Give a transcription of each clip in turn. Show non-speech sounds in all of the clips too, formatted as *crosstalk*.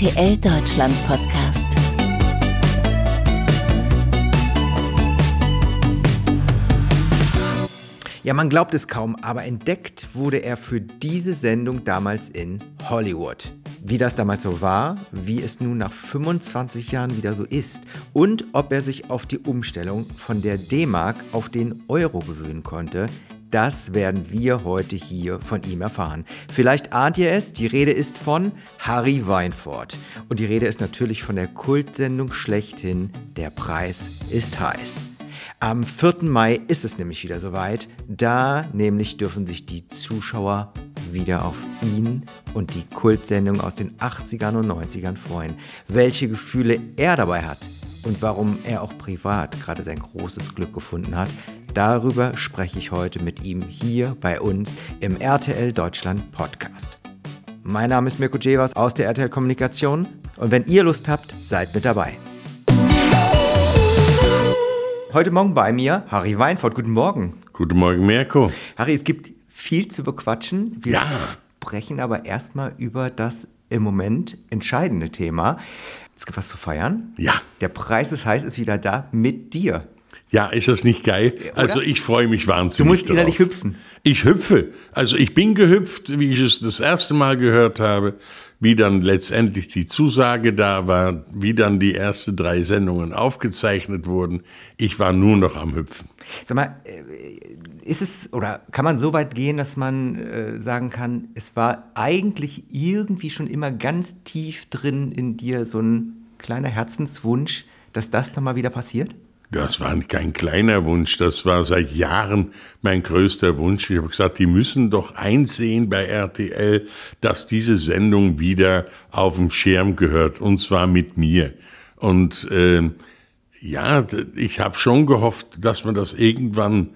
RTL Deutschland Podcast. Ja, man glaubt es kaum, aber entdeckt wurde er für diese Sendung damals in Hollywood. Wie das damals so war, wie es nun nach 25 Jahren wieder so ist und ob er sich auf die Umstellung von der D-Mark auf den Euro gewöhnen konnte, das werden wir heute hier von ihm erfahren. Vielleicht ahnt ihr es, die Rede ist von Harry Weinfurt. Und die Rede ist natürlich von der Kultsendung schlechthin Der Preis ist heiß. Am 4. Mai ist es nämlich wieder soweit. Da nämlich dürfen sich die Zuschauer wieder auf ihn und die Kultsendung aus den 80ern und 90ern freuen. Welche Gefühle er dabei hat und warum er auch privat gerade sein großes Glück gefunden hat, darüber spreche ich heute mit ihm hier bei uns im RTL Deutschland Podcast. Mein Name ist Mirko Jevers aus der RTL Kommunikation und wenn ihr Lust habt, seid mit dabei. Heute Morgen bei mir Harry Weinfurt. Guten Morgen. Guten Morgen, Mirko. Harry, es gibt viel zu bequatschen. Wir Ja. sprechen aber erstmal über das im Moment entscheidende Thema. Es gibt was zu feiern. Ja. Der Preis ist heiß, ist wieder da mit dir. Ja, ist das nicht geil? Also ich freue mich wahnsinnig. Du musst innerlich hüpfen. Ich hüpfe. Also ich bin gehüpft, wie ich es das erste Mal gehört habe, wie dann letztendlich die Zusage da war, wie dann die ersten drei Sendungen aufgezeichnet wurden. Ich war nur noch am Hüpfen. Sag mal, äh, ist es oder kann man so weit gehen, dass man äh, sagen kann, es war eigentlich irgendwie schon immer ganz tief drin in dir so ein kleiner Herzenswunsch, dass das nochmal wieder passiert? Das war kein kleiner Wunsch, das war seit Jahren mein größter Wunsch. Ich habe gesagt, die müssen doch einsehen bei RTL, dass diese Sendung wieder auf dem Schirm gehört, und zwar mit mir. Und ähm, ja, ich habe schon gehofft, dass man das irgendwann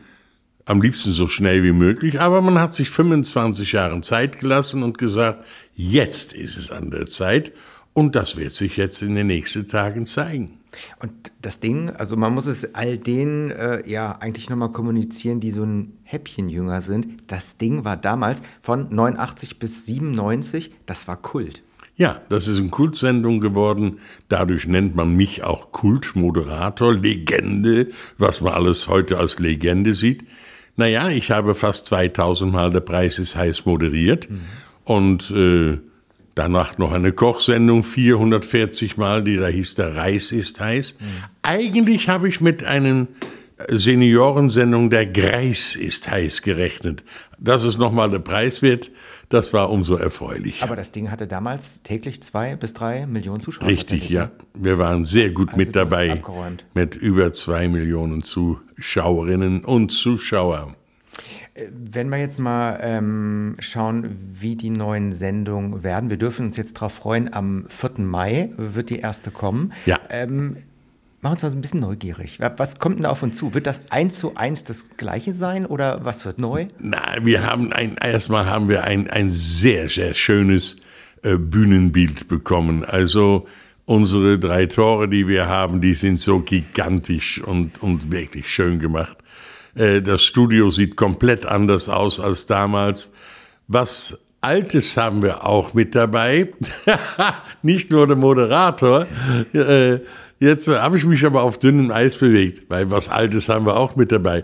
am liebsten so schnell wie möglich, aber man hat sich 25 Jahre Zeit gelassen und gesagt, jetzt ist es an der Zeit und das wird sich jetzt in den nächsten Tagen zeigen. Und das Ding, also man muss es all denen äh, ja eigentlich nochmal kommunizieren, die so ein Häppchen jünger sind. Das Ding war damals von 89 bis 97, das war Kult. Ja, das ist eine Kultsendung geworden. Dadurch nennt man mich auch Kultmoderator, Legende, was man alles heute als Legende sieht. Naja, ich habe fast 2000 Mal Der Preis ist heiß moderiert und äh, danach noch eine Kochsendung 440 Mal, die da hieß Der Reis ist heiß. Eigentlich habe ich mit einem Seniorensendung Der Greis ist heiß gerechnet. Dass es nochmal der Preis wird, das war umso erfreulicher. Aber das Ding hatte damals täglich zwei bis drei Millionen Zuschauer. Richtig, ja. Wir waren sehr gut Also mit dabei. abgeräumt. Mit über zwei Millionen Zuschauerinnen und Zuschauer. Wenn wir jetzt mal ähm, schauen, wie die neuen Sendungen werden, wir dürfen uns jetzt darauf freuen, am 4. Mai wird die erste kommen. Ja. Ähm, machen uns mal so ein bisschen neugierig. Was kommt denn da auf uns zu? Wird das eins zu eins das gleiche sein oder was wird neu? Na, wir haben ein, erstmal haben wir ein, ein sehr, sehr schönes äh, Bühnenbild bekommen. Also unsere drei Tore, die wir haben, die sind so gigantisch und, und wirklich schön gemacht. Äh, das Studio sieht komplett anders aus als damals. Was Altes haben wir auch mit dabei. *laughs* Nicht nur der Moderator. Äh, Jetzt habe ich mich aber auf dünnem Eis bewegt, weil was Altes haben wir auch mit dabei.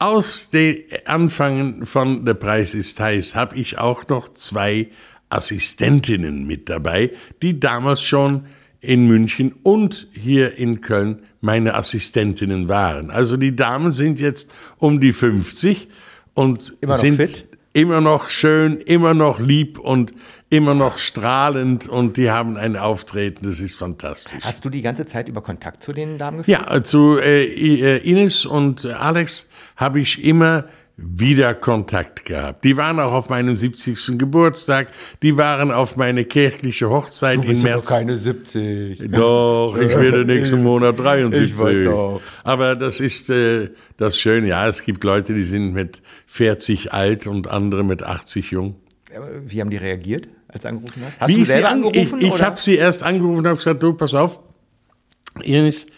Aus den Anfangen von Der Preis ist heiß habe ich auch noch zwei Assistentinnen mit dabei, die damals schon in München und hier in Köln meine Assistentinnen waren. Also die Damen sind jetzt um die 50 und Immer sind fit? immer noch schön, immer noch lieb und immer noch strahlend und die haben ein Auftreten, das ist fantastisch. Hast du die ganze Zeit über Kontakt zu den Damen geführt? Ja, zu äh, äh, Ines und Alex habe ich immer wieder Kontakt gehabt. Die waren auch auf meinen 70. Geburtstag, die waren auf meine kirchliche Hochzeit im März. keine 70. Doch, ich werde nächsten Monat 73. Ich weiß doch. Aber das ist äh, das Schöne. Ja, es gibt Leute, die sind mit 40 alt und andere mit 80 jung. Wie haben die reagiert, als du angerufen hast? Hast Wie du selber an, angerufen? Ich, ich habe sie erst angerufen und habe gesagt, du, pass auf, Ines, äh,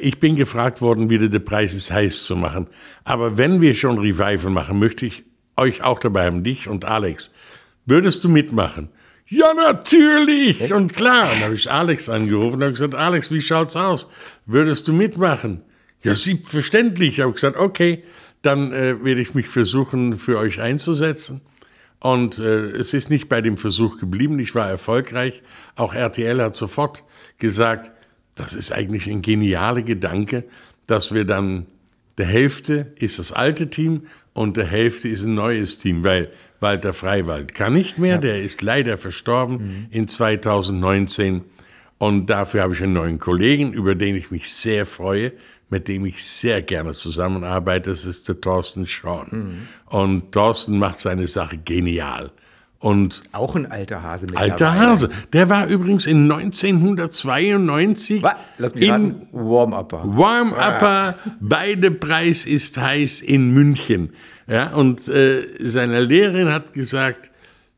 ich bin gefragt worden, wieder der Preis ist heiß zu machen. Aber wenn wir schon Revival machen, möchte ich euch auch dabei haben, dich und Alex. Würdest du mitmachen? Ja, natürlich. Und klar, dann habe ich Alex angerufen und habe gesagt, Alex, wie schaut's aus? Würdest du mitmachen? Ja, selbstverständlich. Ich habe gesagt, okay, dann äh, werde ich mich versuchen, für euch einzusetzen. Und äh, es ist nicht bei dem Versuch geblieben. Ich war erfolgreich. Auch RTL hat sofort gesagt, das ist eigentlich ein genialer Gedanke, dass wir dann der Hälfte ist das alte Team und der Hälfte ist ein neues Team, weil Walter Freiwald kann nicht mehr, ja. der ist leider verstorben mhm. in 2019 und dafür habe ich einen neuen Kollegen, über den ich mich sehr freue, mit dem ich sehr gerne zusammenarbeite, das ist der Thorsten Schorn. Mhm. Und Thorsten macht seine Sache genial. Und auch ein alter Hase. Alter Hase. Der war übrigens in 1992 Was? Lass mich in Warm-Upper. Warm-Upper. Ah. Beide Preis ist heiß in München. Ja, und äh, seine Lehrerin hat gesagt,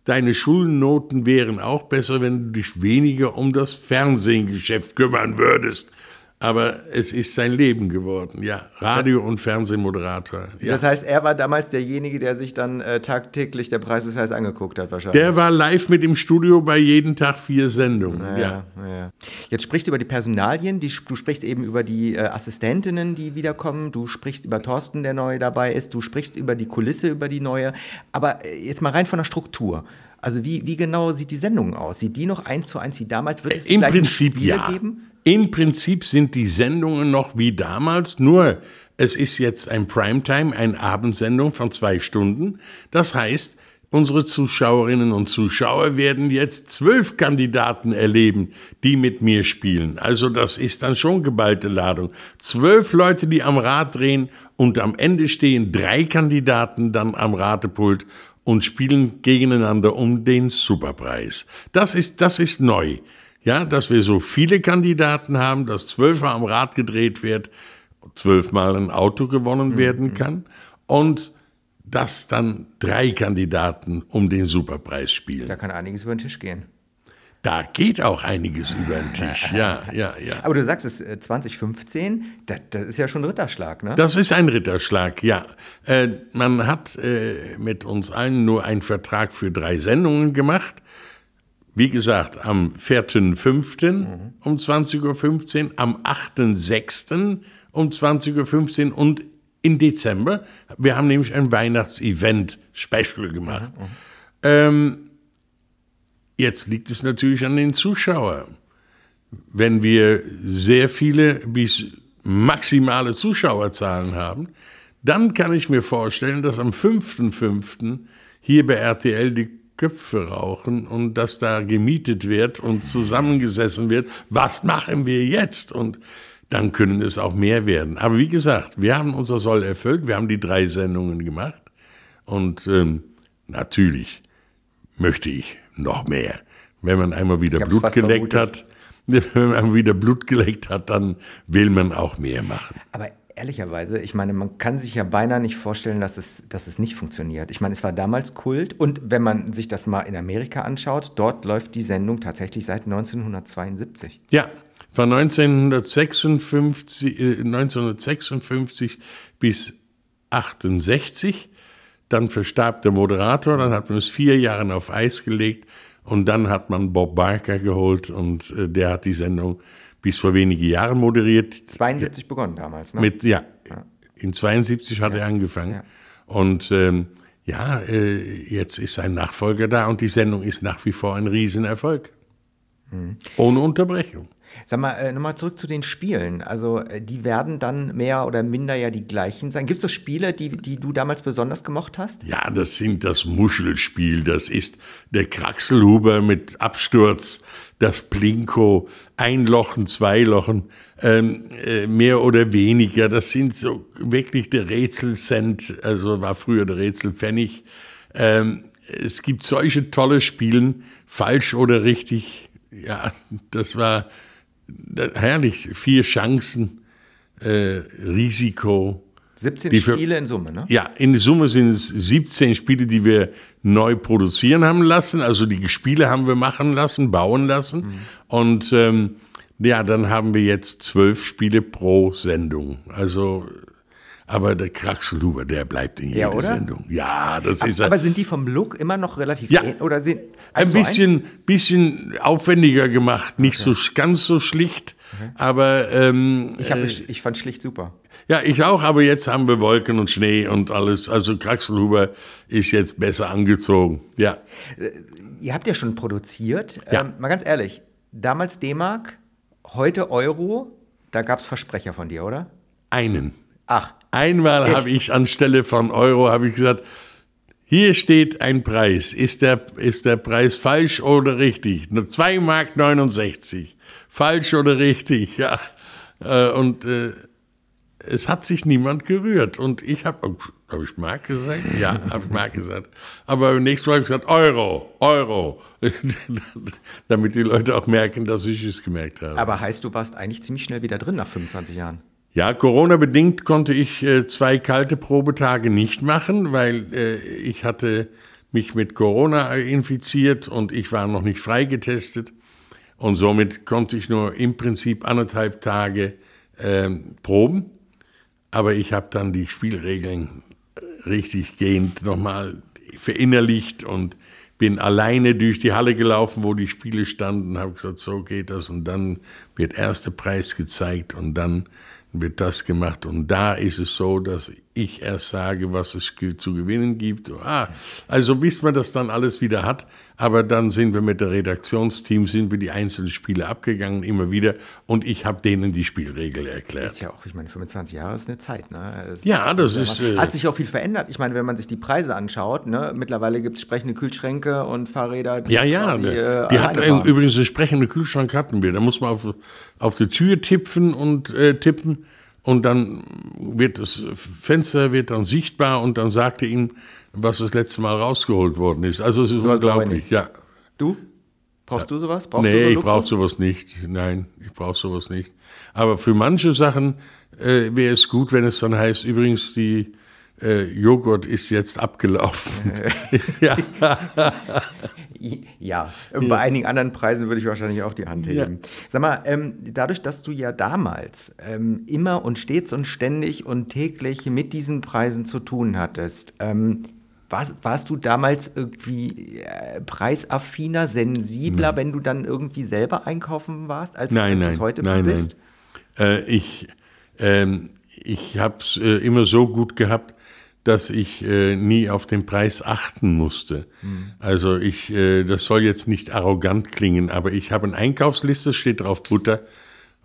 deine Schulnoten wären auch besser, wenn du dich weniger um das Fernsehgeschäft kümmern würdest aber es ist sein Leben geworden, ja. Radio- und Fernsehmoderator. Ja. Das heißt, er war damals derjenige, der sich dann äh, tagtäglich der Preis des Heiß angeguckt hat, wahrscheinlich. Der war live mit im Studio bei jeden Tag vier Sendungen, ja. ja. ja. Jetzt sprichst du über die Personalien, die, du sprichst eben über die äh, Assistentinnen, die wiederkommen, du sprichst über Thorsten, der neu dabei ist, du sprichst über die Kulisse, über die neue. Aber äh, jetzt mal rein von der Struktur. Also wie, wie genau sieht die Sendung aus? Sieht die noch eins zu eins wie damals? Wird es Im Prinzip ja. geben? Im Prinzip sind die Sendungen noch wie damals, nur es ist jetzt ein Primetime, eine Abendsendung von zwei Stunden. Das heißt, unsere Zuschauerinnen und Zuschauer werden jetzt zwölf Kandidaten erleben, die mit mir spielen. Also das ist dann schon geballte Ladung. Zwölf Leute, die am Rad drehen und am Ende stehen drei Kandidaten dann am Ratepult und spielen gegeneinander um den Superpreis. Das ist, das ist neu ja, dass wir so viele Kandidaten haben, dass zwölfmal am Rad gedreht wird, zwölfmal ein Auto gewonnen mhm. werden kann und dass dann drei Kandidaten um den Superpreis spielen. Da kann einiges über den Tisch gehen. Da geht auch einiges über den Tisch, ja, ja, ja. Aber du sagst es 2015, das, das ist ja schon ein Ritterschlag, ne? Das ist ein Ritterschlag, ja. Äh, man hat äh, mit uns allen nur einen Vertrag für drei Sendungen gemacht wie gesagt, am 4.5. Mhm. um 20.15 Uhr, am 8.6. um 20.15 Uhr und in Dezember. Wir haben nämlich ein Weihnachtsevent-Special gemacht. Mhm. Ähm, jetzt liegt es natürlich an den Zuschauern. Wenn wir sehr viele bis maximale Zuschauerzahlen haben, dann kann ich mir vorstellen, dass am 5.5. hier bei RTL die Köpfe rauchen und dass da gemietet wird und zusammengesessen wird. Was machen wir jetzt? Und dann können es auch mehr werden. Aber wie gesagt, wir haben unser Soll erfüllt. Wir haben die drei Sendungen gemacht. Und ähm, natürlich möchte ich noch mehr. Wenn man einmal wieder Blut geleckt vermutet. hat, *laughs* wenn man wieder Blut geleckt hat, dann will man auch mehr machen. Aber Ehrlicherweise, ich meine, man kann sich ja beinahe nicht vorstellen, dass es, dass es nicht funktioniert. Ich meine, es war damals Kult und wenn man sich das mal in Amerika anschaut, dort läuft die Sendung tatsächlich seit 1972. Ja, von 1956, äh, 1956 bis 68. Dann verstarb der Moderator, dann hat man es vier Jahre auf Eis gelegt und dann hat man Bob Barker geholt und äh, der hat die Sendung bis vor wenige Jahren moderiert. 72 begonnen damals, ne? Mit, ja, ja. in 72 hat ja. er angefangen. Ja. Und ähm, ja, äh, jetzt ist ein Nachfolger da und die Sendung ist nach wie vor ein Riesenerfolg. Mhm. Ohne Unterbrechung. Sag mal, äh, nochmal zurück zu den Spielen. Also, äh, die werden dann mehr oder minder ja die gleichen sein. Gibt es so Spiele, die, die du damals besonders gemocht hast? Ja, das sind das Muschelspiel. Das ist der Kraxelhuber mit Absturz, das Plinko, Einlochen, Zweilochen, ähm, äh, mehr oder weniger. Das sind so wirklich der Rätselcent, also war früher der Rätselpfennig. Ähm, es gibt solche tolle Spielen, falsch oder richtig. Ja, das war herrlich, vier Chancen, äh, Risiko. 17 für, Spiele in Summe, ne? Ja, in Summe sind es 17 Spiele, die wir neu produzieren haben lassen. Also die Spiele haben wir machen lassen, bauen lassen. Mhm. Und ähm, ja, dann haben wir jetzt zwölf Spiele pro Sendung. Also Aber der Kraxelhuber, der bleibt in jeder Ja? Sendung. Ja, das ist er. Aber sind die vom Look immer noch relativ Ja. ähn- oder sind ein eins zu eins? bisschen, bisschen aufwendiger gemacht, nicht so ganz so schlicht. Aber ähm, Ich, hab, ich, ich fand schlicht super. ja, ich auch. Aber jetzt haben wir Wolken und Schnee und alles. Also Kraxelhuber ist jetzt besser angezogen. Ja, Ihr habt ja schon produziert. Ja. Ähm, mal ganz ehrlich, damals D-Mark, heute Euro, da gab es Versprecher von dir, oder? einen. Ach, Einmal habe ich anstelle von Euro habe ich gesagt, hier steht ein Preis. Ist der, ist der Preis falsch oder richtig? Nur 2 Mark 69. Falsch oder richtig? Ja. Äh, Und äh, es hat sich niemand gerührt. Und ich habe, habe ich Mark gesagt? Ja, habe ich Mark gesagt. Aber beim nächsten Mal habe ich gesagt, Euro, Euro. *laughs* Damit die Leute auch merken, dass ich es gemerkt habe. aber heißt, du warst eigentlich ziemlich schnell wieder drin nach 25 Jahren. Ja, Corona-bedingt konnte ich äh, zwei kalte Probetage nicht machen, weil äh, ich hatte mich mit Corona äh, infiziert und ich war noch nicht freigetestet. Und somit konnte ich nur im Prinzip anderthalb Tage ähm, proben. Aber ich habe dann die Spielregeln äh, richtig gehend nochmal verinnerlicht und bin alleine durch die Halle gelaufen, wo die Spiele standen, habe gesagt, so geht das und dann wird erster Preis gezeigt und dann wird das gemacht. Und da ist es so, dass ich erst sage, was es zu gewinnen gibt. Ah, also bis man das dann alles wieder hat, aber dann sind wir mit der Redaktionsteam, sind wir die einzelnen Spiele abgegangen, immer wieder und ich habe denen die Spielregel erklärt. Ist ja auch, ich meine, 25 Jahre ist eine Zeit, ne? Es Ja, das ist, äh, Hat sich auch viel verändert. Ich meine, wenn man sich die Preise anschaut, ne? Mittlerweile gibt es sprechende Kühlschränke und Fahrräder. Die Ja, ja, quasi, der, äh, die hat fahren. übrigens einen sprechenden Kühlschrank hatten wir. Da muss man auf, auf die Tür tippen und äh, tippen und dann wird das Fenster wird dann sichtbar und dann sagt er ihm, was das letzte Mal rausgeholt worden ist. Also es ist ich unglaublich, ja. Du? Brauchst du sowas? Brauchst du Nee, so ich brauche sowas nicht. Nein, ich brauche sowas nicht. Aber für manche Sachen äh, wäre es gut, wenn es dann heißt, übrigens, die äh, Joghurt ist jetzt abgelaufen. *laughs* ja. *laughs* *laughs* Ja, bei einigen anderen Preisen würde ich wahrscheinlich auch die Hand heben. Sag mal, ähm, dadurch, dass du ja damals ähm, immer und stets und ständig und täglich mit diesen Preisen zu tun hattest, ähm, warst, warst du damals irgendwie äh, preisaffiner, sensibler, wenn du dann irgendwie selber einkaufen warst, als, Nein, als du nein, es heute nein, bist? nein. Äh, ich ähm, ich habe es äh, immer so gut gehabt, dass ich äh, nie auf den Preis achten musste. Also ich, äh, das soll jetzt nicht arrogant klingen, aber ich habe eine Einkaufsliste, steht drauf Butter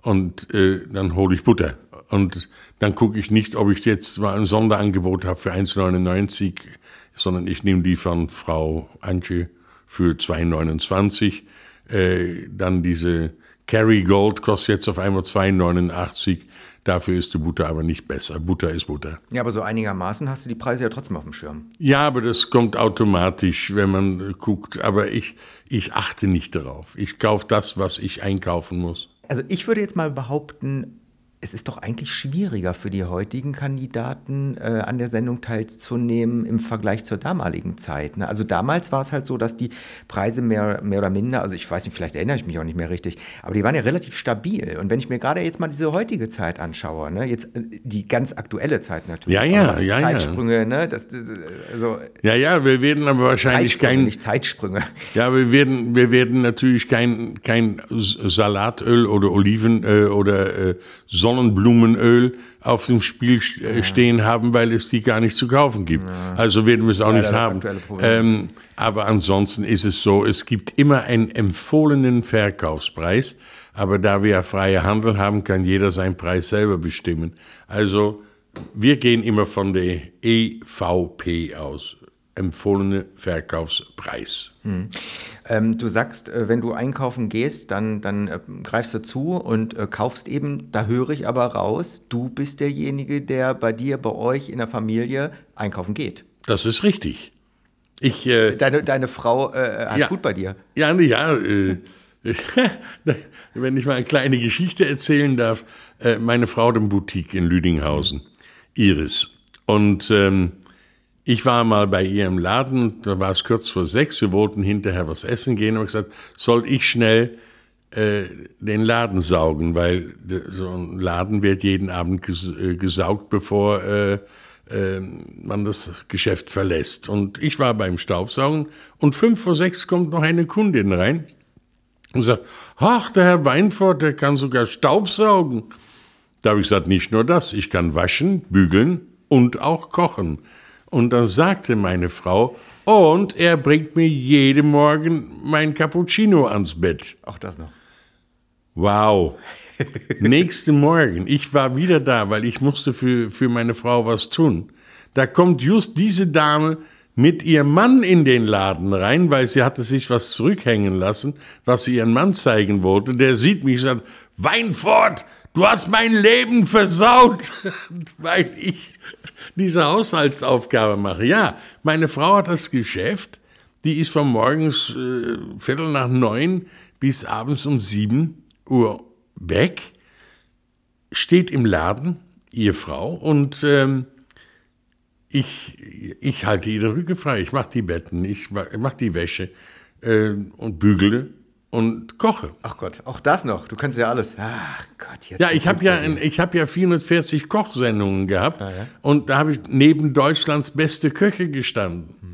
und äh, dann hole ich Butter. Und dann gucke ich nicht, ob ich jetzt mal ein Sonderangebot habe für 1,99, sondern ich nehme die von Frau Antje für 2,29. Äh, dann diese Kerry Gold kostet jetzt auf einmal 2,89. Dafür ist die Butter aber nicht besser. Butter ist Butter. Ja, aber so einigermaßen hast du die Preise ja trotzdem auf dem Schirm. Ja, aber das kommt automatisch, wenn man guckt. Aber ich, ich achte nicht darauf. Ich kaufe das, was ich einkaufen muss. Also ich würde jetzt mal behaupten, es ist doch eigentlich schwieriger für die heutigen Kandidaten äh, an der Sendung teilzunehmen im Vergleich zur damaligen Zeit. Ne? Also damals war es halt so, dass die Preise mehr, mehr oder minder, also ich weiß nicht, vielleicht erinnere ich mich auch nicht mehr richtig, aber die waren ja relativ stabil. Und wenn ich mir gerade jetzt mal diese heutige Zeit anschaue, ne? jetzt äh, die ganz aktuelle Zeit natürlich, Ja, ja, aber ja, ja. Zeitsprünge, ne? das, das, also Ja, ja, wir werden aber wahrscheinlich kein, nicht Zeitsprünge. ja, wir werden, wir werden natürlich kein, kein Salatöl oder Oliven äh, oder äh, Sonnenblumenöl auf dem Spiel äh, stehen haben, weil es die gar nicht zu kaufen gibt. Also werden wir es auch nicht haben. Ähm, aber ansonsten ist es so, es gibt immer einen empfohlenen Verkaufspreis. Aber da wir ja freie Handel haben, kann jeder seinen Preis selber bestimmen. Also wir gehen immer von der EVP aus. Empfohlene Verkaufspreis. Ähm, du sagst, äh, wenn du einkaufen gehst, dann, dann äh, greifst du zu und äh, kaufst eben, da höre ich aber raus, du bist derjenige, der bei dir, bei euch in der Familie einkaufen geht. Das ist richtig. Ich, äh, Deine, deine Frau äh, hat Ja. gut bei dir. Ja, nee, ja, äh, *laughs* wenn ich mal eine kleine Geschichte erzählen darf. Äh, meine Frau hat eine Boutique in Lüdinghausen, Iris. Und ähm, ich war mal bei ihr im Laden, da war es kurz vor sechs, wir wollten hinterher was essen gehen und gesagt, soll ich schnell äh, den Laden saugen, weil so ein Laden wird jeden Abend ges äh, gesaugt, bevor äh, äh, man das Geschäft verlässt. Und ich war beim Staubsaugen und fünf vor sechs kommt noch eine Kundin rein und sagt, ach, der Herr Weinfurt, der kann sogar Staubsaugen. Da habe ich gesagt, nicht nur das, ich kann waschen, bügeln und auch kochen. Und dann sagte meine Frau, und er bringt mir jeden Morgen mein Cappuccino ans Bett. Auch das noch. Wow. Nächsten Morgen, ich war wieder da, weil ich musste für, für meine Frau was tun. Da kommt just diese Dame mit ihrem Mann in den Laden rein, weil sie hatte sich was zurückhängen lassen, was sie ihren Mann zeigen wollte. Der sieht mich und sagt, Weinfort, du hast mein Leben versaut, *laughs* weil ich diese Haushaltsaufgabe mache. Ja, meine Frau hat das Geschäft, die ist von morgens äh, Viertel nach neun bis abends um sieben Uhr weg, steht im Laden, ihr Frau, und ähm, ich, ich halte ihr den Rücken frei. Ich mache die Betten, ich mache die Wäsche äh, und bügele und koche. Ach Gott, auch das noch. Du kannst ja alles. Ach Gott, jetzt. Ja, ich habe ja, ich hab ja 440 Kochsendungen gehabt ah, ja? und da habe ich neben Deutschlands beste Köche gestanden. Hm.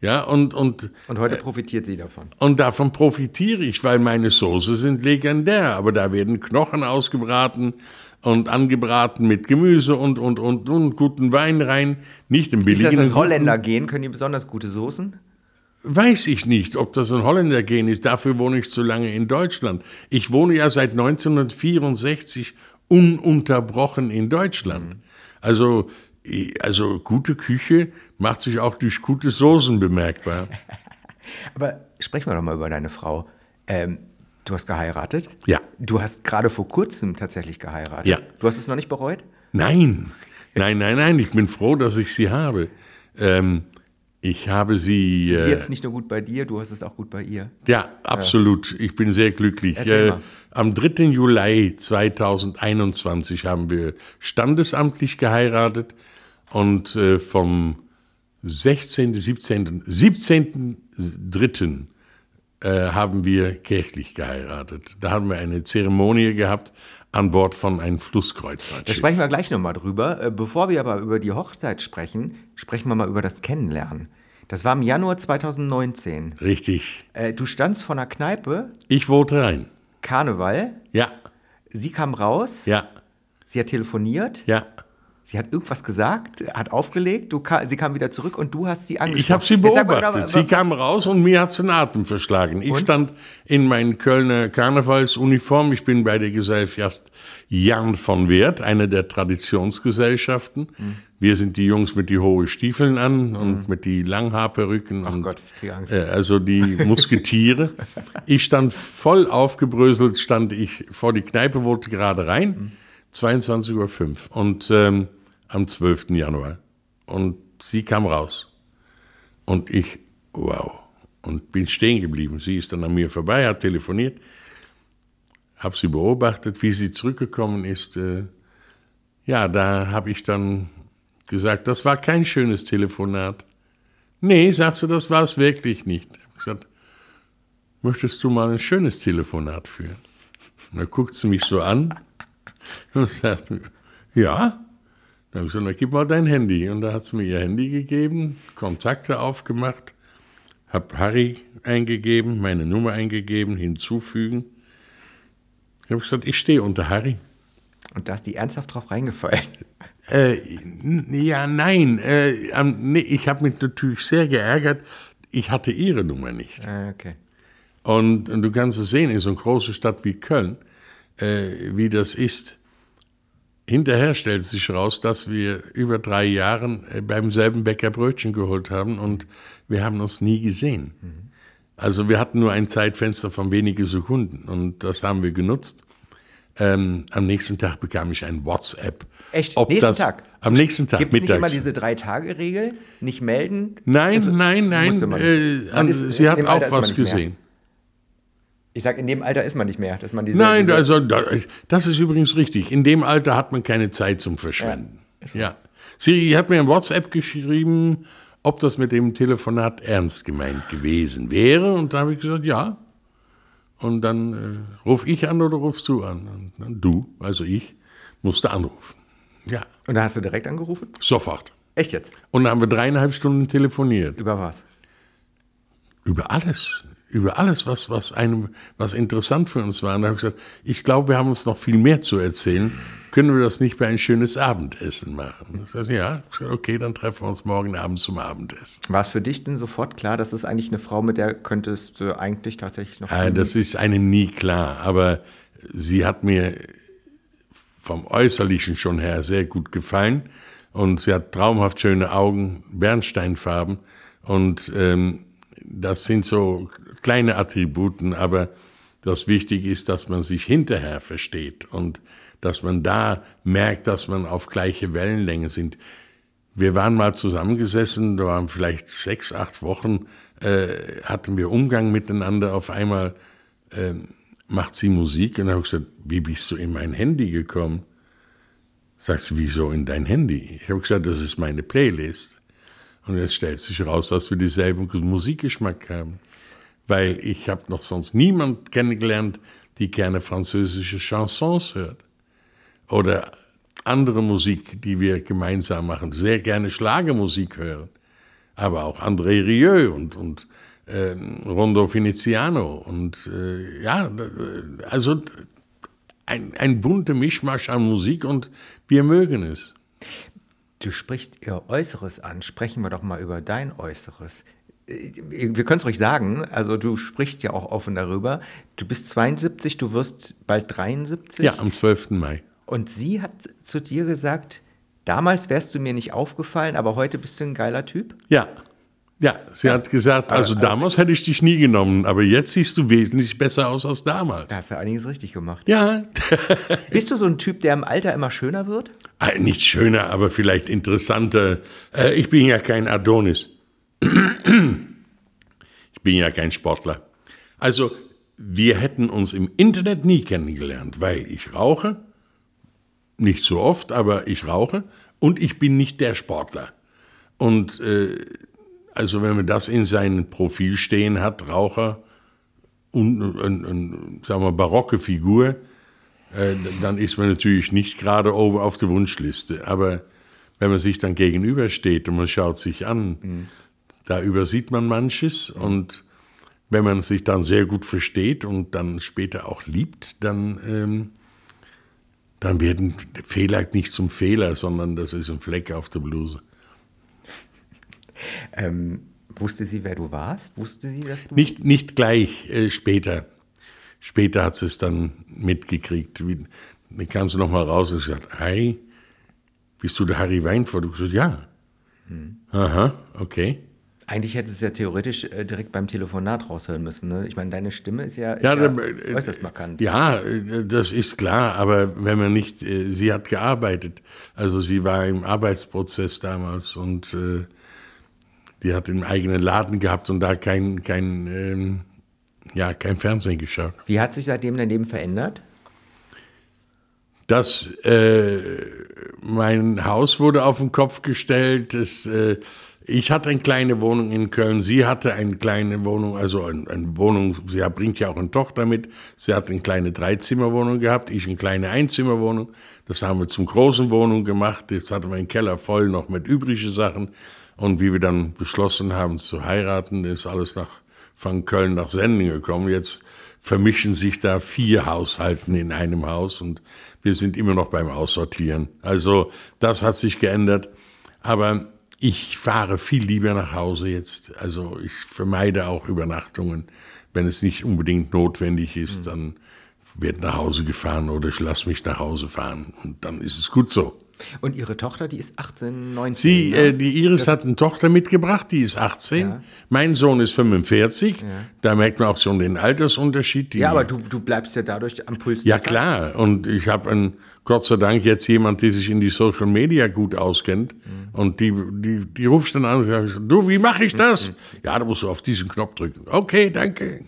Ja, und, und, und heute profitiert sie davon. Und davon profitiere ich, weil meine Soße sind legendär. Aber da werden Knochen ausgebraten und angebraten mit Gemüse und, und, und, und guten Wein rein. Nicht im billigen. Ist das das Holländer gehen? Können die besonders gute Soßen? Weiß ich nicht, ob das ein Holländer gehen ist. Dafür wohne ich zu lange in Deutschland. Ich wohne ja seit 1964 ununterbrochen in Deutschland. Mhm. Also also gute Küche macht sich auch durch gute Soßen bemerkbar. *laughs* Aber sprechen wir doch mal über deine Frau. Ähm, du hast geheiratet? Ja. Du hast gerade vor kurzem tatsächlich geheiratet. Ja. Du hast es noch nicht bereut? Nein, nein, nein, nein. Ich bin froh, dass ich sie habe. Ähm, ich habe sie. Sie äh, jetzt nicht nur gut bei dir, du hast es auch gut bei ihr. Ja, absolut. Ja. Ich bin sehr glücklich. Äh, am 3. Juli 2021 haben wir standesamtlich geheiratet. Und äh, vom 16., 17., 17.3. Äh, haben wir kirchlich geheiratet. Da haben wir eine Zeremonie gehabt an Bord von einem Flusskreuzfahrtschiff. Da sprechen wir gleich nochmal drüber. Äh, bevor wir aber über die Hochzeit sprechen, sprechen wir mal über das Kennenlernen. Das war im Januar 2019. Richtig. Äh, du standst vor einer Kneipe. Ich wollte rein. Karneval. Ja. Sie kam raus. Ja. Sie hat telefoniert. Ja. Sie hat irgendwas gesagt, hat aufgelegt, du, sie kam wieder zurück und du hast sie angeschaut. Ich habe sie beobachtet. Mal, sie kam raus und mir hat sie den Atem verschlagen. Ich und? stand in meiner Kölner Karnevalsuniform. Ich bin bei der Gesellschaft Jan von Wert, eine der Traditionsgesellschaften. Mhm. Wir sind die Jungs mit die hohen Stiefeln an mhm. und mit die Langhaarperücken. Ach und, Gott, ich kriege Angst. Äh, also die *laughs* Musketiere. ich stand voll aufgebröselt, stand ich vor die Kneipe, wollte gerade rein. Mhm 22.05 Uhr und ähm, am 12. Januar. Und sie kam raus. Und ich, wow. Und bin stehen geblieben. Sie ist dann an mir vorbei, hat telefoniert, habe sie beobachtet, wie sie zurückgekommen ist. Äh, ja, da habe ich dann gesagt, das war kein schönes Telefonat. Nee, sagt sie, das war es wirklich nicht. Ich habe gesagt, möchtest du mal ein schönes Telefonat führen? Und dann guckt sie mich so an *laughs* und sagte, ja. Dann habe ich gesagt, gib mal dein Handy. Und da hat sie mir ihr Handy gegeben, Kontakte aufgemacht, habe Harry eingegeben, meine Nummer eingegeben, hinzufügen. Ich habe gesagt, ich stehe unter Harry. Und da ist die ernsthaft drauf reingefallen. *laughs* Äh, ja, nein. Äh, nee, ich habe mich natürlich sehr geärgert. Ich hatte ihre Nummer nicht. Ah, okay. Und, und, du kannst es sehen, in so einer großen Stadt wie Köln, äh, wie das ist. Hinterher stellt sich heraus, dass wir über drei Jahre äh, beim selben Bäcker Brötchen geholt haben und wir haben uns nie gesehen. Mhm. Also wir hatten nur ein Zeitfenster von wenigen Sekunden und das haben wir genutzt. Ähm, am nächsten Tag bekam ich ein WhatsApp. Echt? Ob nächsten das, Tag? Am nächsten Tag, Gibt es nicht immer diese Drei-Tage-Regel? Nicht melden? Nein, also, nein, nein. Äh, sie hat auch was gesehen. Ich sage, in dem Alter ist man nicht mehr, dass man diese. Nein, diese also das ist übrigens richtig. In dem Alter hat man keine Zeit zum Verschwenden. Ja. So. ja. Sie hat mir ein WhatsApp geschrieben, ob das mit dem Telefonat ernst gemeint gewesen wäre. Und da habe ich gesagt, ja, Und dann äh, ruf ich an oder rufst du an? Und dann du, also ich, musste anrufen. Ja, Und da hast du direkt angerufen? sofort. Echt jetzt? Und dann haben wir dreieinhalb Stunden telefoniert. Über was? Über alles. Über alles, was, was, einem, was interessant für uns war. Und da habe ich gesagt, ich glaube, wir haben uns noch viel mehr zu erzählen. Können wir das nicht bei ein schönes Abendessen machen? Ich sage, ja, okay, dann treffen wir uns morgen Abend zum Abendessen. War es für dich denn sofort klar, das ist eigentlich eine Frau, mit der könntest du eigentlich tatsächlich noch. Äh, das ist einem nie klar, aber sie hat mir vom Äußerlichen schon her sehr gut gefallen und sie hat traumhaft schöne Augen, Bernsteinfarben und ähm, das sind so kleine Attributen, aber das Wichtige ist, dass man sich hinterher versteht und dass man da merkt, dass man auf gleiche Wellenlänge sind. Wir waren mal zusammengesessen, da waren vielleicht sechs, acht Wochen, äh, hatten wir Umgang miteinander. Auf einmal ähm, macht sie Musik und habe gesagt, wie bist du in mein Handy gekommen? Sagst du, wieso in dein Handy? Ich habe gesagt, das ist meine Playlist. Und jetzt stellt sich raus, dass wir dieselben Musikgeschmack haben. Weil ich habe noch sonst niemand kennengelernt, die gerne französische Chansons hört. Oder andere Musik, die wir gemeinsam machen. Sehr gerne Schlagermusik hören. Aber auch André Rieu und, und ähm, Rondo Veneziano. Und äh, ja, äh, also ein, ein bunter Mischmasch an Musik und wir mögen es. Du sprichst ihr Äußeres an. Sprechen wir doch mal über dein Äußeres. Äh, Wir können es ruhig sagen, also du sprichst ja auch offen darüber. Du bist 72, du wirst bald 73. Ja, am 12. Mai. Und sie hat zu dir gesagt, damals wärst du mir nicht aufgefallen, aber heute bist du ein geiler Typ. Ja. Ja, sie hat gesagt, also also- damals hätte ich dich nie genommen, aber jetzt siehst du wesentlich besser aus als damals. Da hast du einiges richtig gemacht. Ja, *laughs* Bist du so ein Typ, der im Alter immer schöner wird? Ah, nicht schöner, aber vielleicht interessanter. Äh, ich bin ja kein Adonis. Ich bin ja kein Sportler. Also, wir hätten uns im Internet nie kennengelernt, weil ich rauche, nicht so oft, aber ich rauche und ich bin nicht der Sportler. Und äh, also wenn man das in seinem Profil stehen hat, Raucher und ein, ein, sagen wir, barocke Figur, äh, dann ist man natürlich nicht gerade oben auf der Wunschliste. Aber wenn man sich dann gegenübersteht und man schaut sich an, da übersieht man manches. Und wenn man sich dann sehr gut versteht und dann später auch liebt, dann, ähm, dann werden Fehler nicht zum Fehler, sondern das ist ein Fleck auf der Bluse. *laughs* Ähm, wusste sie, wer du warst? Wusste sie, dass du. Nicht, nicht gleich, äh, später. Später hat sie es dann mitgekriegt. Wie, dann kam sie nochmal raus und gesagt, Harry, bist du der Harry Weinfurt? Ich gesagt, ja. Aha, okay. Eigentlich hättest du es ja theoretisch äh, direkt beim Telefonat raushören müssen. Ne? Ich meine, deine Stimme ist ja, ist Ja, ja, äh, äußerst markant. Ja, äh, das ist klar, aber wenn man nicht, äh, sie hat gearbeitet, also sie war im Arbeitsprozess damals und äh, die hat einen eigenen Laden gehabt und da kein, kein, ähm, ja, kein Fernsehen geschaut. Wie hat sich seitdem dein Leben verändert? Das, äh, mein Haus wurde auf den Kopf gestellt. Äh, ich hatte eine kleine Wohnung in Köln. Sie hatte eine kleine Wohnung, also eine, eine Wohnung. Sie bringt ja auch eine Tochter mit. Sie hat eine kleine Dreizimmerwohnung gehabt. Ich eine kleine Einzimmerwohnung. Das haben wir zum großen Wohnung gemacht. Jetzt hatten wir einen Keller voll noch mit übrigen Sachen. Und wie wir dann beschlossen haben zu heiraten, ist alles nach, von Köln nach Sendling gekommen. Jetzt vermischen sich da vier Haushalten in einem Haus und wir sind immer noch beim Aussortieren. Also das hat sich geändert. Aber ich fahre viel lieber nach Hause jetzt. Also ich vermeide auch Übernachtungen. Wenn es nicht unbedingt notwendig ist, dann wird nach Hause gefahren oder ich lasse mich nach Hause fahren. Und dann ist es gut so. Und ihre Tochter, die ist 18, 19. Sie, ne? äh, die Iris hat eine Tochter mitgebracht, die ist 18. Ja. Mein Sohn ist 45. Da merkt man auch schon den Altersunterschied. Ja, aber du, du bleibst ja dadurch am Puls. Ja, der Zeit. klar. Und ich habe Gott sei Dank jetzt jemand, der sich in die Social Media gut auskennt. Und die, die, die ruft dann an und sagt, du, wie mache ich das? Ja, da musst du auf diesen Knopf drücken. Okay, danke.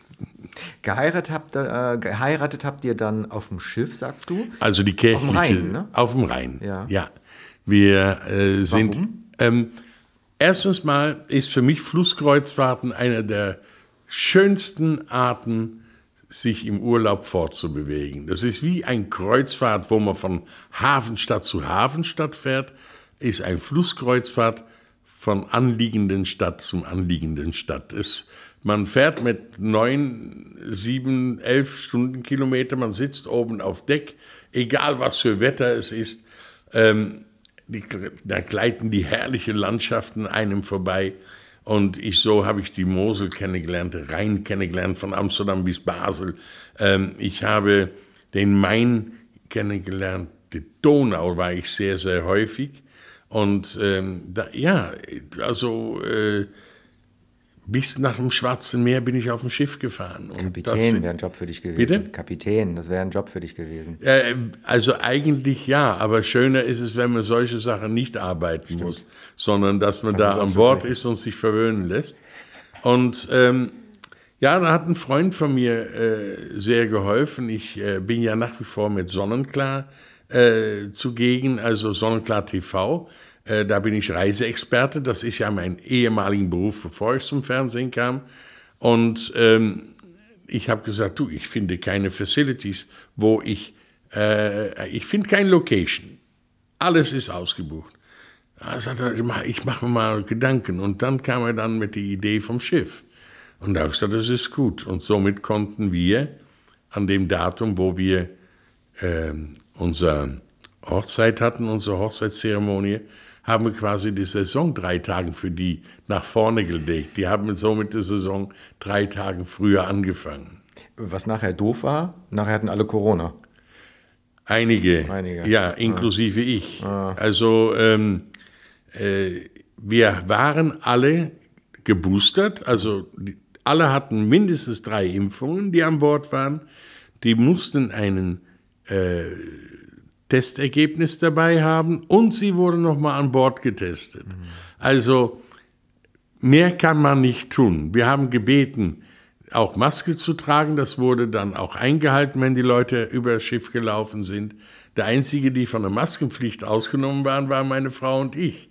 Geheiratet habt, ihr- äh, geheiratet habt ihr dann auf dem Schiff, sagst du? Also die kirchliche. Rhein, ne? Auf dem Rhein. Ja. Wir äh, sind. Warum? Ähm, erstens mal ist für mich Flusskreuzfahrten einer der schönsten Arten, sich im Urlaub fortzubewegen. Das ist wie ein Kreuzfahrt, wo man von Hafenstadt zu Hafenstadt fährt, ist ein Flusskreuzfahrt von anliegenden Stadt zum anliegenden Stadt. Es, man fährt mit neun, sieben, elf Stundenkilometer, man sitzt oben auf Deck, egal was für Wetter es ist, ähm, die, da gleiten die herrlichen Landschaften einem vorbei. Und ich, so habe ich die Mosel kennengelernt, Rhein kennengelernt, von Amsterdam bis Basel. Ähm, ich habe den Main kennengelernt, die Donau war ich sehr, sehr häufig. Und ähm, da, ja, also äh, bis nach dem Schwarzen Meer bin ich auf dem Schiff gefahren. Und Kapitän wäre ein Job für dich gewesen. Bitte? Kapitän, das wäre ein Job für dich gewesen. Äh, also eigentlich ja, aber schöner ist es, wenn man solche Sachen nicht arbeiten Stimmt. muss, sondern dass man das da an Bord ist und sich verwöhnen lässt. Und ähm, ja, da hat ein Freund von mir äh, sehr geholfen. Ich äh, bin ja nach wie vor mit Sonnenklar äh, zugegen, also Sonnenklar TV. Äh, da bin ich Reiseexperte. Das ist ja mein ehemaliger Beruf, bevor ich zum Fernsehen kam. Und ähm, ich habe gesagt, du, ich finde keine Facilities, wo ich, äh, ich finde keine Location. Alles ist ausgebucht. Da ich mache mir mal Gedanken. Und dann kam er dann mit der Idee vom Schiff. Und da habe ich gesagt, das ist gut. Und somit konnten wir an dem Datum, wo wir äh, unsere Hochzeit hatten, unsere Hochzeitszeremonie, haben wir quasi die Saison drei Tage für die nach vorne gelegt. Die haben somit die Saison drei Tage früher angefangen. Was nachher doof war, nachher hatten alle Corona. Einige, Einige. ja, inklusive ah. ich. Ah. Also ähm, äh, wir waren alle geboostert, also die, alle hatten mindestens drei Impfungen, die an Bord waren. Die mussten einen äh, Testergebnis dabei haben und sie wurde nochmal an Bord getestet. Mhm. Also mehr kann man nicht tun. Wir haben gebeten, auch Maske zu tragen. Das wurde dann auch eingehalten, wenn die Leute über das Schiff gelaufen sind. Der Einzige, die von der Maskenpflicht ausgenommen waren, waren meine Frau und ich.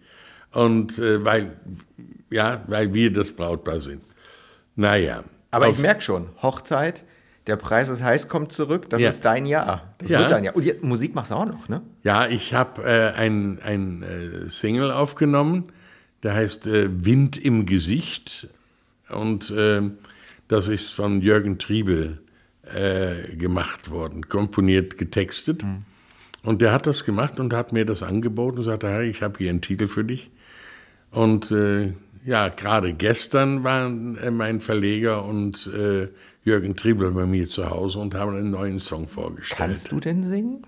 Und äh, weil, ja, weil wir das Brautpaar sind. Naja. Aber ich merke schon, Hochzeit, der Preis ist heiß, kommt zurück. Das ja. ist dein Jahr. Das ja. wird dein Jahr. Und die Musik machst du auch noch, ne? Ja, ich habe äh, ein, ein äh, Single aufgenommen, der heißt äh, Wind im Gesicht. Und äh, das ist von Jürgen Triebel äh, gemacht worden, komponiert, getextet. Mhm. Und der hat das gemacht und hat mir das angeboten und sagte, ich habe hier einen Titel für dich. Und äh, ja, gerade gestern waren mein Verleger und Jürgen Triebel bei mir zu Hause und haben einen neuen Song vorgestellt. Kannst du denn singen?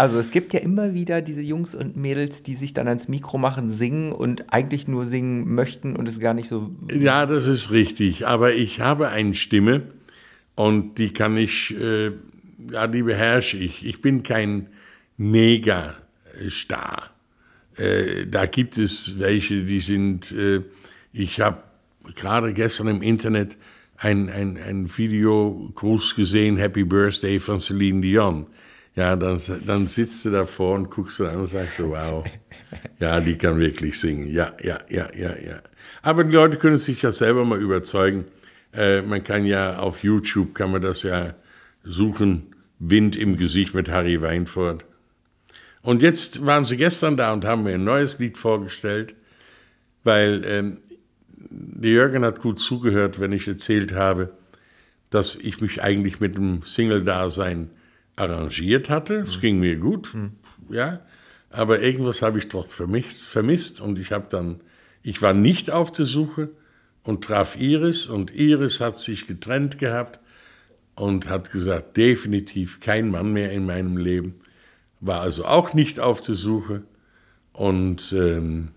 Also es gibt ja immer wieder diese Jungs und Mädels, die sich dann ans Mikro machen, singen und eigentlich nur singen möchten und es gar nicht so. Ja, das ist richtig. Aber ich habe eine Stimme und die kann ich, äh, ja, die beherrsche ich. Ich bin kein Mega-Star. Äh, da gibt es welche, die sind, äh, ich habe gerade gestern im Internet ein, ein, ein Videogruß gesehen, Happy Birthday von Celine Dion. Ja, dann, dann sitzt du davor und guckst du an und sagst so, wow, ja, die kann wirklich singen. Ja, ja, ja, ja, ja. Aber die Leute können sich ja selber mal überzeugen. Äh, man kann ja auf YouTube, kann man das ja suchen, Wind im Gesicht mit Harry Weinfurt. Und jetzt waren sie gestern da und haben mir ein neues Lied vorgestellt, weil ähm, Jürgen hat gut zugehört, wenn ich erzählt habe, dass ich mich eigentlich mit dem Single-Dasein arrangiert hatte. Es mhm. ging mir gut, mhm. ja. Aber irgendwas habe ich doch vermisst, vermisst und ich habe dann, ich war nicht auf der Suche und traf Iris und Iris hat sich getrennt gehabt und hat gesagt, definitiv kein Mann mehr in meinem Leben. War also auch nicht auf der Suche und ähm,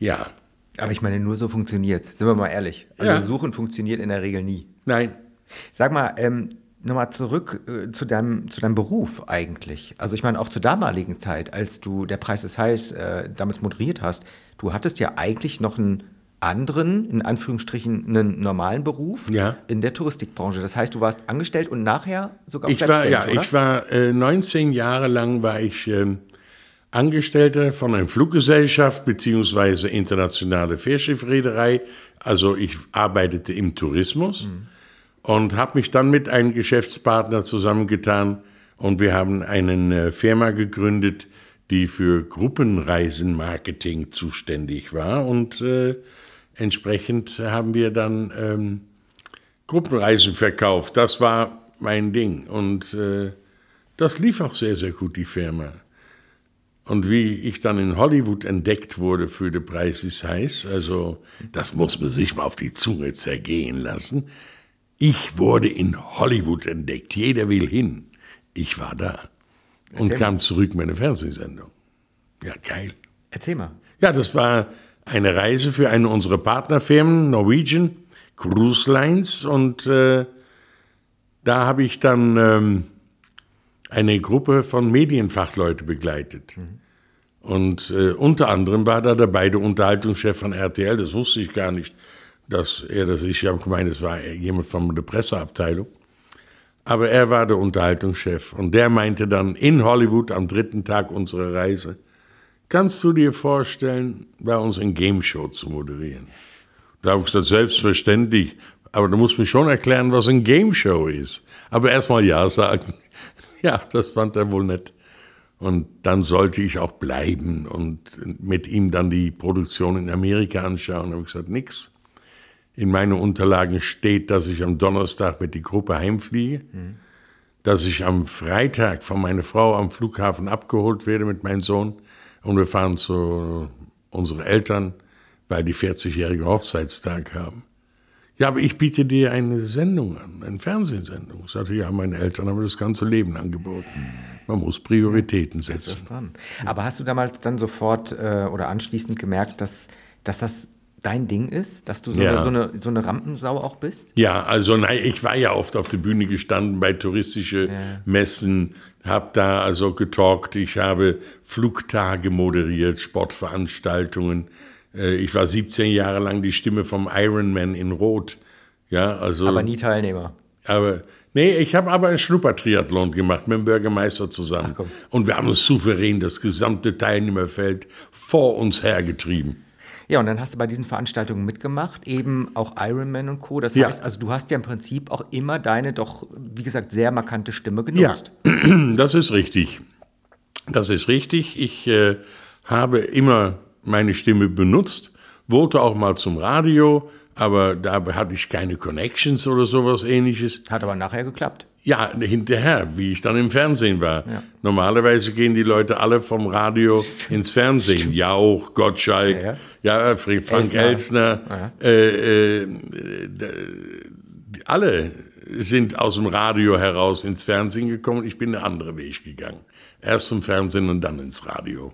ja, aber ich meine, nur so funktioniert es. Sind wir mal ehrlich. Also ja. Suchen funktioniert in der Regel nie. Nein. Sag mal, ähm, nochmal zurück äh, zu, deinem, zu deinem Beruf eigentlich. Also ich meine, auch zur damaligen Zeit, als du Der Preis ist heiß äh, damals moderiert hast, du hattest ja eigentlich noch einen anderen, in Anführungsstrichen, einen normalen Beruf ja. in der Touristikbranche. Das heißt, du warst angestellt und nachher sogar ich war Ja, oder? ich war äh, 19 Jahre lang war ich ähm, Angestellter von einer Fluggesellschaft bzw. internationale Fährschiffreederei. Also ich arbeitete im Tourismus. Mhm. und habe mich dann mit einem Geschäftspartner zusammengetan und wir haben eine Firma gegründet, die für Gruppenreisenmarketing zuständig war und äh, entsprechend haben wir dann ähm, Gruppenreisen verkauft. Das war mein Ding und äh, das lief auch sehr, sehr gut, die Firma. Und wie ich dann in Hollywood entdeckt wurde für den Preis ist heiß, also das muss man sich mal auf die Zunge zergehen lassen. Ich wurde in Hollywood entdeckt. Jeder will hin. Ich war da und Erzähl kam mal. zurück mit einer Fernsehsendung. Ja, geil. Erzähl mal. Ja, das war eine Reise für eine unserer Partnerfirmen, Norwegian Cruise Lines. Und äh, da habe ich dann ähm, eine Gruppe von Medienfachleute begleitet. Und äh, unter anderem war da der beide Unterhaltungschef von RTL, das wusste ich gar nicht, dass er das ist. Ich habe gemeint, es war jemand von der Presseabteilung. Aber er war der Unterhaltungschef und der meinte dann in Hollywood am dritten Tag unserer Reise, kannst du dir vorstellen, bei uns eine Game Show zu moderieren? Da habe ich gesagt, selbstverständlich, aber du musst mir schon erklären, was eine Game Show ist. Aber erstmal Ja sagen. Ja, das fand er wohl nett. Und dann sollte ich auch bleiben und mit ihm dann die Produktion in Amerika anschauen. Da habe ich gesagt, nix. In meinen Unterlagen steht, dass ich am Donnerstag mit die Gruppe heimfliege, dass ich am Freitag von meiner Frau am Flughafen abgeholt werde mit meinem Sohn und wir fahren zu unseren Eltern, weil die 40-jährige Hochzeitstag haben. Ja, aber ich biete dir eine Sendung an, eine Fernsehsendung. Ich sagte, ja, meine Eltern haben mir das ganze Leben angeboten. Man muss Prioritäten Das setzen. ist dran. Aber hast du damals dann sofort äh, oder anschließend gemerkt, dass, dass das dein Ding ist? Dass du so, Ja. eine, so, eine, so eine Rampensau auch bist? Ja, also nein, ich war ja oft auf der Bühne gestanden bei touristischen Messen, habe da also getalkt, ich habe Flugtage moderiert, Sportveranstaltungen. Äh, Ich war 17 Jahre lang die Stimme vom Ironman in Rot. Ja, also. Aber nie Teilnehmer. Aber nee, ich habe aber einen Schnuppertriathlon gemacht mit dem Bürgermeister zusammen. komm. Und wir haben uns souverän das gesamte Teilnehmerfeld vor uns hergetrieben. Ja, und dann hast du bei diesen Veranstaltungen mitgemacht, eben auch Ironman und Co. Das Ja. heißt, also du hast ja im Prinzip auch immer deine doch, wie gesagt, sehr markante Stimme Ja, genutzt. *clears throat* das ist richtig. Das ist richtig. Ich äh, habe immer meine Stimme benutzt, wollte auch mal zum Radio, aber da hatte ich keine Connections oder sowas ähnliches. Hat aber nachher geklappt. Ja, hinterher, wie ich dann im Fernsehen war. Normalerweise gehen die Leute alle vom Radio *laughs* ins Fernsehen. Jauch, Gottschalk, Ja, ja, Fr- Frank Elstner. Elstner, äh, äh, alle sind aus dem Radio heraus ins Fernsehen gekommen. Ich bin einen anderen Weg gegangen. Erst zum Fernsehen und dann ins Radio.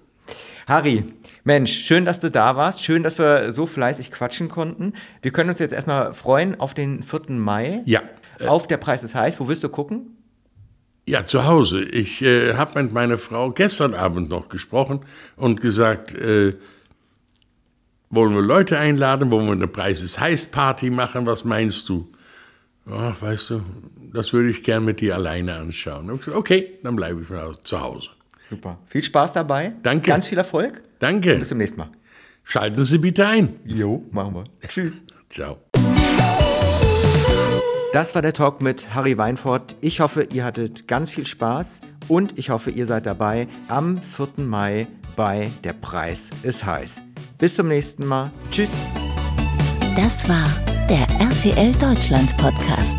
Harry, Mensch, schön, dass du da warst. Schön, dass wir so fleißig quatschen konnten. Wir können uns jetzt erstmal freuen auf den 4. Mai. Ja. Auf der Preis ist heiß. Wo wirst du gucken? Ja, zu Hause. Ich äh, habe mit meiner Frau gestern Abend noch gesprochen und gesagt, äh, wollen wir Leute einladen, wollen wir eine Preis ist heiß Party machen, was meinst du? Ach, weißt du, das würde ich gern mit dir alleine anschauen. Gesagt, okay, dann bleibe ich zu Hause. Super. Viel Spaß dabei. Danke. Ganz viel Erfolg. Danke. Bis zum nächsten Mal. Schalten Sie bitte ein. Jo, machen wir. *laughs* Tschüss. Ciao. Das war der Talk mit Harry Weinfurt. Ich hoffe, ihr hattet ganz viel Spaß und ich hoffe, ihr seid dabei am 4. Mai bei Der Preis ist heiß. Bis zum nächsten Mal. Tschüss. Das war der RTL Deutschland Podcast.